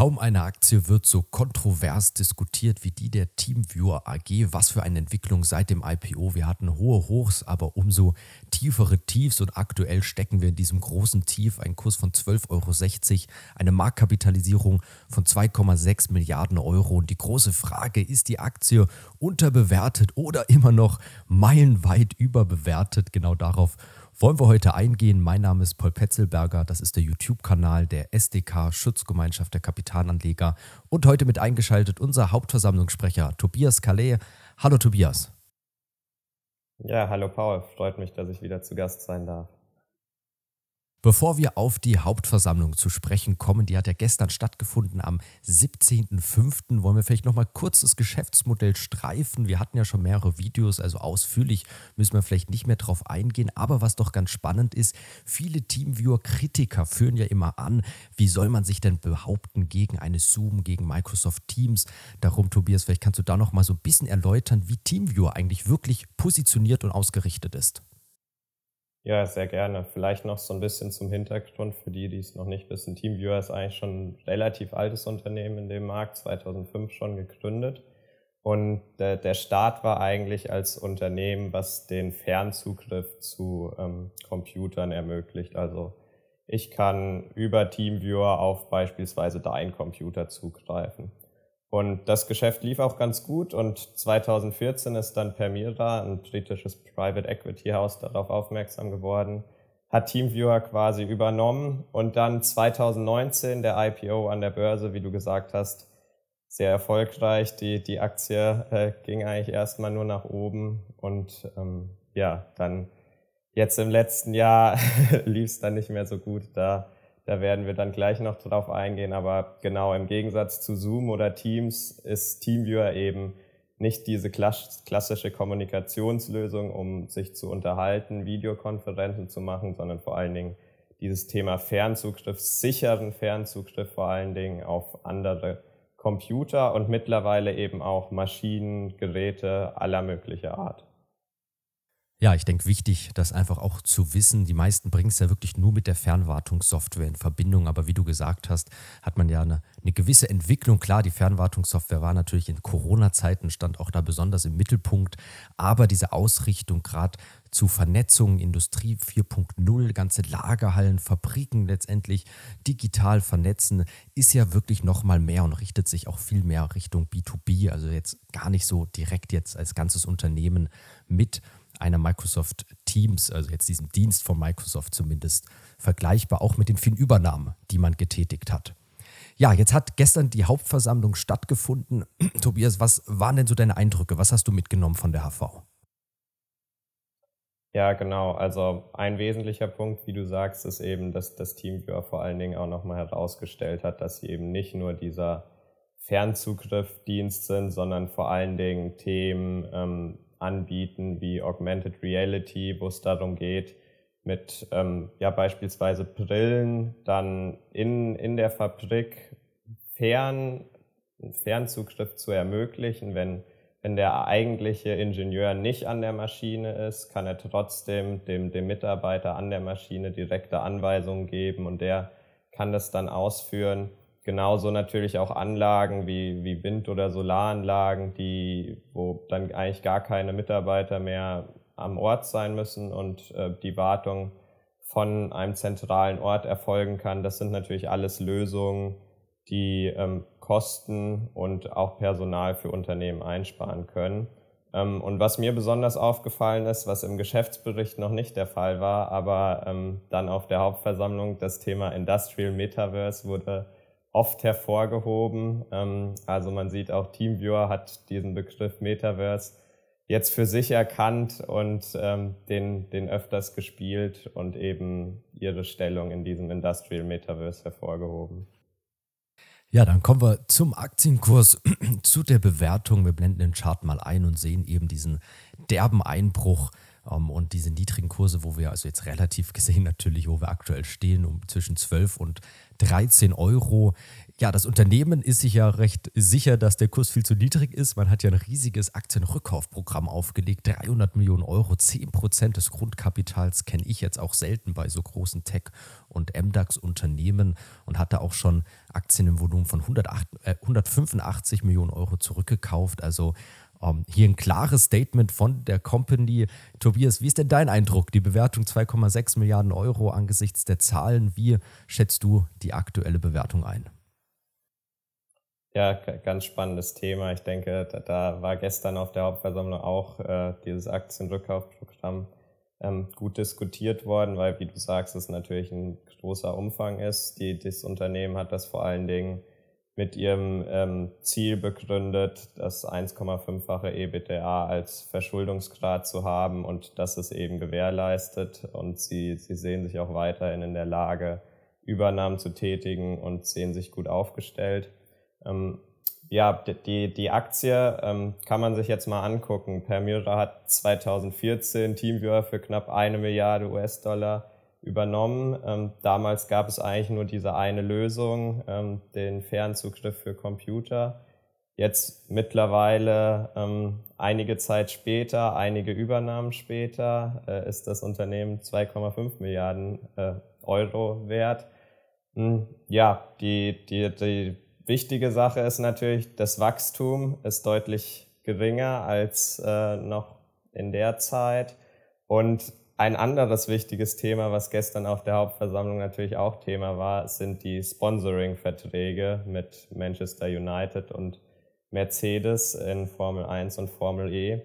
Kaum eine Aktie wird so kontrovers diskutiert wie die der Teamviewer AG. Was für eine Entwicklung seit dem IPO. Wir hatten hohe Hochs, aber umso tiefere Tiefs und aktuell stecken wir in diesem großen Tief. Ein Kurs von 12,60 Euro, eine Marktkapitalisierung von 2,6 Milliarden Euro. Und die große Frage, ist die Aktie unterbewertet oder immer noch meilenweit überbewertet? Genau darauf wollen wir heute eingehen. Mein Name ist Paul Petzelberger, das ist der YouTube-Kanal der SDK Schutzgemeinschaft der Kapitalanleger und heute mit eingeschaltet unser Hauptversammlungssprecher Tobias Calais. Hallo Tobias. Ja, hallo Paul, freut mich, dass ich wieder zu Gast sein darf. Bevor wir auf die Hauptversammlung zu sprechen kommen, die hat ja gestern stattgefunden am 17.05., wollen wir vielleicht nochmal kurz das Geschäftsmodell streifen. Wir hatten ja schon mehrere Videos, also ausführlich müssen wir vielleicht nicht mehr drauf eingehen. Aber was doch ganz spannend ist, viele Teamviewer-Kritiker führen ja immer an, wie soll man sich denn behaupten gegen eine Zoom, gegen Microsoft Teams. Darum, Tobias, vielleicht kannst du da nochmal so ein bisschen erläutern, wie Teamviewer eigentlich wirklich positioniert und ausgerichtet ist. Ja, sehr gerne. Vielleicht noch so ein bisschen zum Hintergrund für die, die es noch nicht wissen. TeamViewer ist eigentlich schon ein relativ altes Unternehmen in dem Markt, 2005 schon gegründet. Und der, der Start war eigentlich als Unternehmen, was den Fernzugriff zu ähm, Computern ermöglicht. Also ich kann über TeamViewer auf beispielsweise deinen Computer zugreifen. Und das Geschäft lief auch ganz gut und 2014 ist dann Permira, ein britisches Private Equity House, darauf aufmerksam geworden, hat Teamviewer quasi übernommen und dann 2019 der IPO an der Börse, wie du gesagt hast, sehr erfolgreich. Die, die Aktie äh, ging eigentlich erstmal nur nach oben und ähm, ja, dann jetzt im letzten Jahr lief es dann nicht mehr so gut. Da da werden wir dann gleich noch drauf eingehen. Aber genau im Gegensatz zu Zoom oder Teams ist Teamviewer eben nicht diese klassische Kommunikationslösung, um sich zu unterhalten, Videokonferenzen zu machen, sondern vor allen Dingen dieses Thema Fernzugriff, sicheren Fernzugriff vor allen Dingen auf andere Computer und mittlerweile eben auch Maschinen, Geräte aller möglicher Art. Ja, ich denke, wichtig, das einfach auch zu wissen. Die meisten bringen es ja wirklich nur mit der Fernwartungssoftware in Verbindung. Aber wie du gesagt hast, hat man ja eine, eine gewisse Entwicklung. Klar, die Fernwartungssoftware war natürlich in Corona-Zeiten, stand auch da besonders im Mittelpunkt. Aber diese Ausrichtung gerade zu Vernetzung, Industrie 4.0, ganze Lagerhallen, Fabriken letztendlich digital vernetzen, ist ja wirklich nochmal mehr und richtet sich auch viel mehr Richtung B2B. Also jetzt gar nicht so direkt jetzt als ganzes Unternehmen mit einer Microsoft Teams, also jetzt diesem Dienst von Microsoft zumindest, vergleichbar auch mit den vielen Übernahmen, die man getätigt hat. Ja, jetzt hat gestern die Hauptversammlung stattgefunden. Tobias, was waren denn so deine Eindrücke? Was hast du mitgenommen von der HV? Ja, genau. Also ein wesentlicher Punkt, wie du sagst, ist eben, dass das Teamviewer vor allen Dingen auch nochmal herausgestellt hat, dass sie eben nicht nur dieser Fernzugriffdienst sind, sondern vor allen Dingen Themen ähm, anbieten wie Augmented Reality, wo es darum geht, mit ähm, ja beispielsweise Brillen dann in, in der Fabrik fern, Fernzugriff zu ermöglichen. Wenn, wenn der eigentliche Ingenieur nicht an der Maschine ist, kann er trotzdem dem, dem Mitarbeiter an der Maschine direkte Anweisungen geben und der kann das dann ausführen. Genauso natürlich auch Anlagen wie, wie Wind- oder Solaranlagen, die, wo dann eigentlich gar keine Mitarbeiter mehr am Ort sein müssen und äh, die Wartung von einem zentralen Ort erfolgen kann. Das sind natürlich alles Lösungen, die ähm, Kosten und auch Personal für Unternehmen einsparen können. Ähm, und was mir besonders aufgefallen ist, was im Geschäftsbericht noch nicht der Fall war, aber ähm, dann auf der Hauptversammlung das Thema Industrial Metaverse wurde oft hervorgehoben. Ähm, also man sieht auch TeamViewer hat diesen Begriff Metaverse jetzt für sich erkannt und ähm, den, den öfters gespielt und eben ihre Stellung in diesem Industrial Metaverse hervorgehoben. Ja, dann kommen wir zum Aktienkurs, zu der Bewertung. Wir blenden den Chart mal ein und sehen eben diesen derben Einbruch und diese niedrigen Kurse, wo wir also jetzt relativ gesehen natürlich, wo wir aktuell stehen, um zwischen 12 und 13 Euro. Ja, das Unternehmen ist sich ja recht sicher, dass der Kurs viel zu niedrig ist. Man hat ja ein riesiges Aktienrückkaufprogramm aufgelegt, 300 Millionen Euro, 10 Prozent des Grundkapitals kenne ich jetzt auch selten bei so großen Tech- und MDAX-Unternehmen und hat da auch schon Aktien im Volumen von 108, äh, 185 Millionen Euro zurückgekauft. Also um, ähm, hier ein klares Statement von der Company. Tobias, wie ist denn dein Eindruck? Die Bewertung 2,6 Milliarden Euro angesichts der Zahlen. Wie schätzt du die aktuelle Bewertung ein? Ja, ganz spannendes Thema. Ich denke, da, da war gestern auf der Hauptversammlung auch äh, dieses Aktienrückkaufprogramm ähm, gut diskutiert worden, weil, wie du sagst, es natürlich ein großer Umfang ist. Die, das Unternehmen hat das vor allen Dingen mit ihrem ähm, Ziel begründet, das 1,5-fache EBITDA als Verschuldungsgrad zu haben und das ist eben gewährleistet und sie, sie sehen sich auch weiterhin in der Lage, Übernahmen zu tätigen und sehen sich gut aufgestellt. Ähm, ja, die, die Aktie ähm, kann man sich jetzt mal angucken. Permira hat 2014 Teamviewer für knapp eine Milliarde US-Dollar übernommen. Ähm, damals gab es eigentlich nur diese eine Lösung, ähm, den Fernzugriff für Computer. Jetzt mittlerweile ähm, einige Zeit später, einige Übernahmen später, äh, ist das Unternehmen 2,5 Milliarden äh, Euro wert. Hm, ja, die, die, die wichtige Sache ist natürlich, das Wachstum ist deutlich geringer als äh, noch in der Zeit. Und ein anderes wichtiges Thema, was gestern auf der Hauptversammlung natürlich auch Thema war, sind die Sponsoring-Verträge mit Manchester United und Mercedes in Formel 1 und Formel E.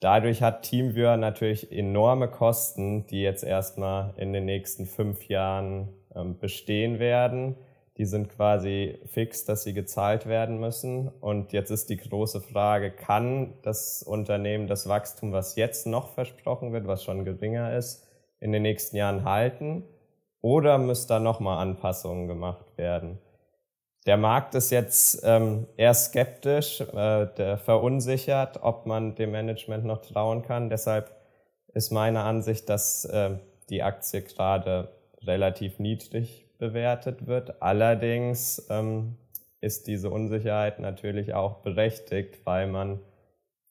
Dadurch hat TeamViewer natürlich enorme Kosten, die jetzt erstmal in den nächsten fünf Jahren ähm, bestehen werden. Die sind quasi fix, dass sie gezahlt werden müssen. Und jetzt ist die große Frage, kann das Unternehmen das Wachstum, was jetzt noch versprochen wird, was schon geringer ist, in den nächsten Jahren halten? Oder müssen da nochmal Anpassungen gemacht werden? Der Markt ist jetzt ähm, eher skeptisch, äh, verunsichert, ob man dem Management noch trauen kann. Deshalb ist meine Ansicht, dass äh, die Aktie gerade relativ niedrig bewertet wird. Allerdings ähm, ist diese Unsicherheit natürlich auch berechtigt, weil man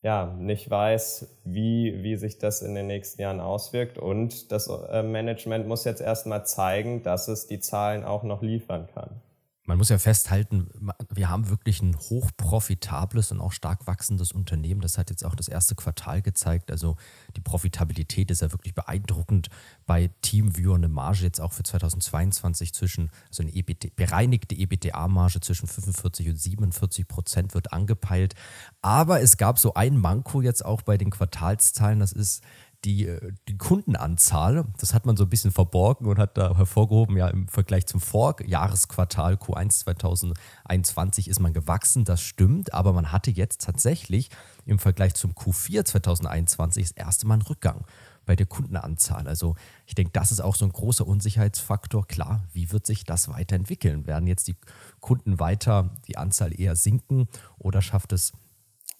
ja nicht weiß, wie, wie sich das in den nächsten Jahren auswirkt. Und das äh, Management muss jetzt erstmal zeigen, dass es die Zahlen auch noch liefern kann man muss ja festhalten, wir haben wirklich ein hochprofitables und auch stark wachsendes Unternehmen. Das hat jetzt auch das erste Quartal gezeigt. Also die Profitabilität ist ja wirklich beeindruckend bei TeamViewer. Eine Marge jetzt auch für 2022 zwischen, also eine EBT, bereinigte EBITDA-Marge zwischen 45 und 47 Prozent wird angepeilt. Aber es gab so ein Manko jetzt auch bei den Quartalszahlen. Das ist die, äh, die Kundenanzahl, das hat man so ein bisschen verborgen und hat da hervorgehoben, ja, im Vergleich zum Vorjahresquartal Q1 2021 ist man gewachsen, das stimmt, aber man hatte jetzt tatsächlich im Vergleich zum Q4 2021 das erste Mal einen Rückgang bei der Kundenanzahl. Also ich denke, das ist auch so ein großer Unsicherheitsfaktor. Klar, wie wird sich das weiterentwickeln? Werden jetzt die Kunden weiter die Anzahl eher sinken oder schafft es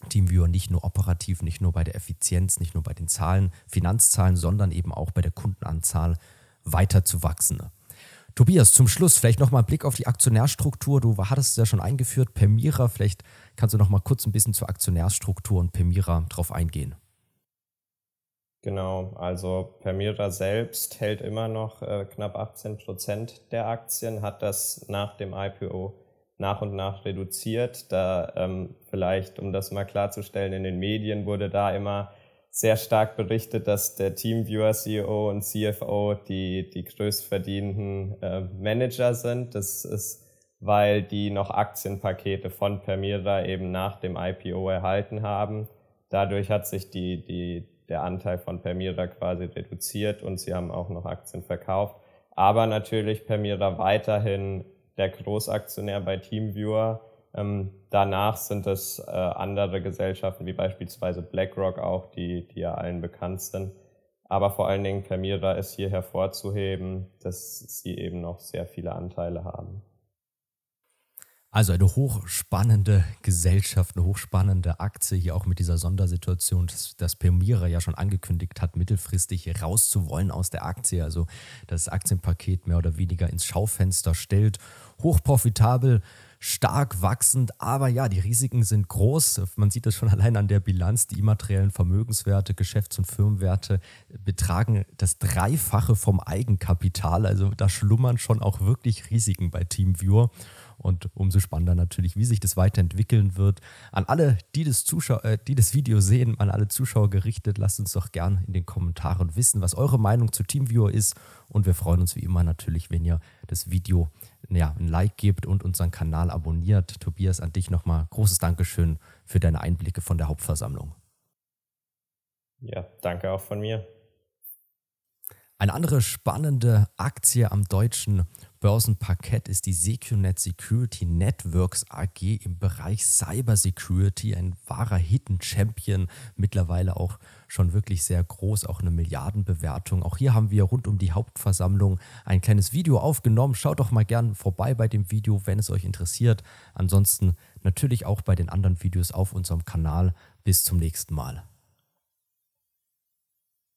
TeamViewer nicht nur operativ, nicht nur bei der Effizienz, nicht nur bei den Zahlen, Finanzzahlen, sondern eben auch bei der Kundenanzahl weiter zu wachsen. Tobias, zum Schluss vielleicht nochmal ein Blick auf die Aktionärstruktur. Du hattest es ja schon eingeführt, Permira. Vielleicht kannst du noch mal kurz ein bisschen zur Aktionärstruktur und Permira drauf eingehen. Genau, also Permira selbst hält immer noch äh, knapp 18 Prozent der Aktien, hat das nach dem IPO nach und nach reduziert. Da ähm, vielleicht, um das mal klarzustellen, in den Medien wurde da immer sehr stark berichtet, dass der Teamviewer CEO und CFO die, die größtverdienenden äh, Manager sind. Das ist, weil die noch Aktienpakete von Permira eben nach dem IPO erhalten haben. Dadurch hat sich die, die, der Anteil von Permira quasi reduziert und sie haben auch noch Aktien verkauft. Aber natürlich Permira weiterhin der Großaktionär bei TeamViewer. Ähm, danach sind es äh, andere Gesellschaften, wie beispielsweise BlackRock auch, die, die ja allen bekannt sind. Aber vor allen Dingen Permira ist hier hervorzuheben, dass sie eben noch sehr viele Anteile haben. Also eine hochspannende Gesellschaft, eine hochspannende Aktie, hier auch mit dieser Sondersituation, dass, dass Permira ja schon angekündigt hat, mittelfristig rauszuwollen aus der Aktie, also das Aktienpaket mehr oder weniger ins Schaufenster stellt. Hochprofitabel, stark wachsend, aber ja, die Risiken sind groß. Man sieht das schon allein an der Bilanz. Die immateriellen Vermögenswerte, Geschäfts- und Firmenwerte betragen das Dreifache vom Eigenkapital. Also da schlummern schon auch wirklich Risiken bei TeamViewer. Und umso spannender natürlich, wie sich das weiterentwickeln wird. An alle, die das, Zuschau äh, die das Video sehen, an alle Zuschauer gerichtet, lasst uns doch gern in den Kommentaren wissen, was eure Meinung zu TeamViewer ist. Und wir freuen uns wie immer natürlich, wenn ihr das Video ja, ein Like gebt und unseren Kanal abonniert. Tobias, an dich nochmal großes Dankeschön für deine Einblicke von der Hauptversammlung. Ja, danke auch von mir. Eine andere spannende Aktie am deutschen Börsenparkett ist die Secunet Security Networks AG im Bereich Cyber Security, ein wahrer Hidden Champion, mittlerweile auch schon wirklich sehr groß, auch eine Milliardenbewertung. Auch hier haben wir rund um die Hauptversammlung ein kleines Video aufgenommen. Schaut doch mal gern vorbei bei dem Video, wenn es euch interessiert. Ansonsten natürlich auch bei den anderen Videos auf unserem Kanal. Bis zum nächsten Mal.